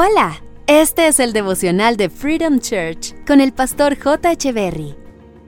Hola, este es el devocional de Freedom Church con el pastor J. Echeverry.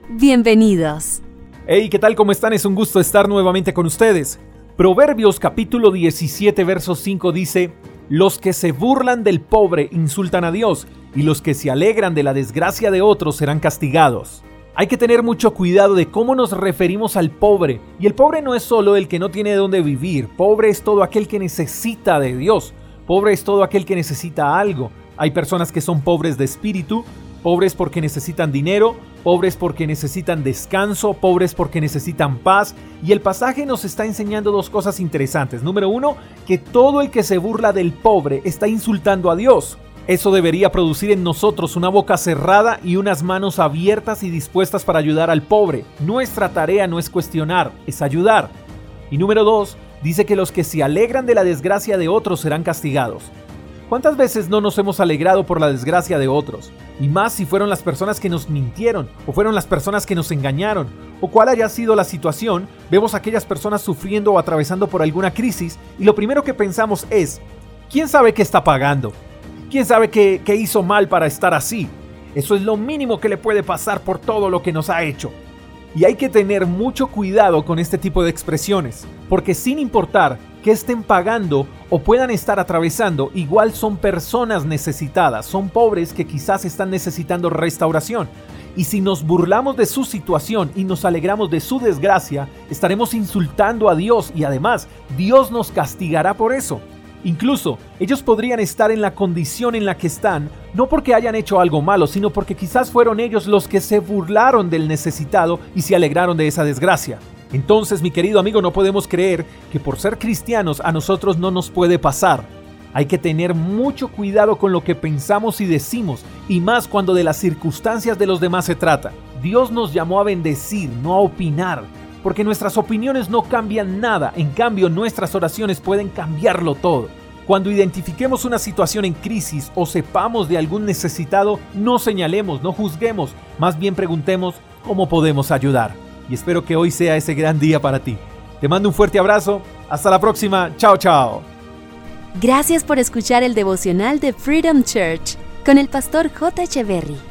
Bienvenidos. Hey, ¿qué tal? ¿Cómo están? Es un gusto estar nuevamente con ustedes. Proverbios capítulo 17, verso 5 dice, Los que se burlan del pobre insultan a Dios, y los que se alegran de la desgracia de otros serán castigados. Hay que tener mucho cuidado de cómo nos referimos al pobre. Y el pobre no es solo el que no tiene de dónde vivir, pobre es todo aquel que necesita de Dios. Pobre es todo aquel que necesita algo. Hay personas que son pobres de espíritu, pobres porque necesitan dinero, pobres porque necesitan descanso, pobres porque necesitan paz. Y el pasaje nos está enseñando dos cosas interesantes. Número uno, que todo el que se burla del pobre está insultando a Dios. Eso debería producir en nosotros una boca cerrada y unas manos abiertas y dispuestas para ayudar al pobre. Nuestra tarea no es cuestionar, es ayudar. Y número dos, dice que los que se alegran de la desgracia de otros serán castigados. ¿Cuántas veces no nos hemos alegrado por la desgracia de otros? Y más si fueron las personas que nos mintieron, o fueron las personas que nos engañaron, o cuál haya sido la situación, vemos a aquellas personas sufriendo o atravesando por alguna crisis, y lo primero que pensamos es, ¿quién sabe qué está pagando? ¿Quién sabe qué, qué hizo mal para estar así? Eso es lo mínimo que le puede pasar por todo lo que nos ha hecho. Y hay que tener mucho cuidado con este tipo de expresiones, porque sin importar que estén pagando o puedan estar atravesando, igual son personas necesitadas, son pobres que quizás están necesitando restauración. Y si nos burlamos de su situación y nos alegramos de su desgracia, estaremos insultando a Dios y además Dios nos castigará por eso. Incluso ellos podrían estar en la condición en la que están, no porque hayan hecho algo malo, sino porque quizás fueron ellos los que se burlaron del necesitado y se alegraron de esa desgracia. Entonces, mi querido amigo, no podemos creer que por ser cristianos a nosotros no nos puede pasar. Hay que tener mucho cuidado con lo que pensamos y decimos, y más cuando de las circunstancias de los demás se trata. Dios nos llamó a bendecir, no a opinar, porque nuestras opiniones no cambian nada, en cambio nuestras oraciones pueden cambiarlo todo. Cuando identifiquemos una situación en crisis o sepamos de algún necesitado, no señalemos, no juzguemos, más bien preguntemos cómo podemos ayudar. Y espero que hoy sea ese gran día para ti. Te mando un fuerte abrazo, hasta la próxima, chao chao. Gracias por escuchar el devocional de Freedom Church con el pastor J. Echeverry.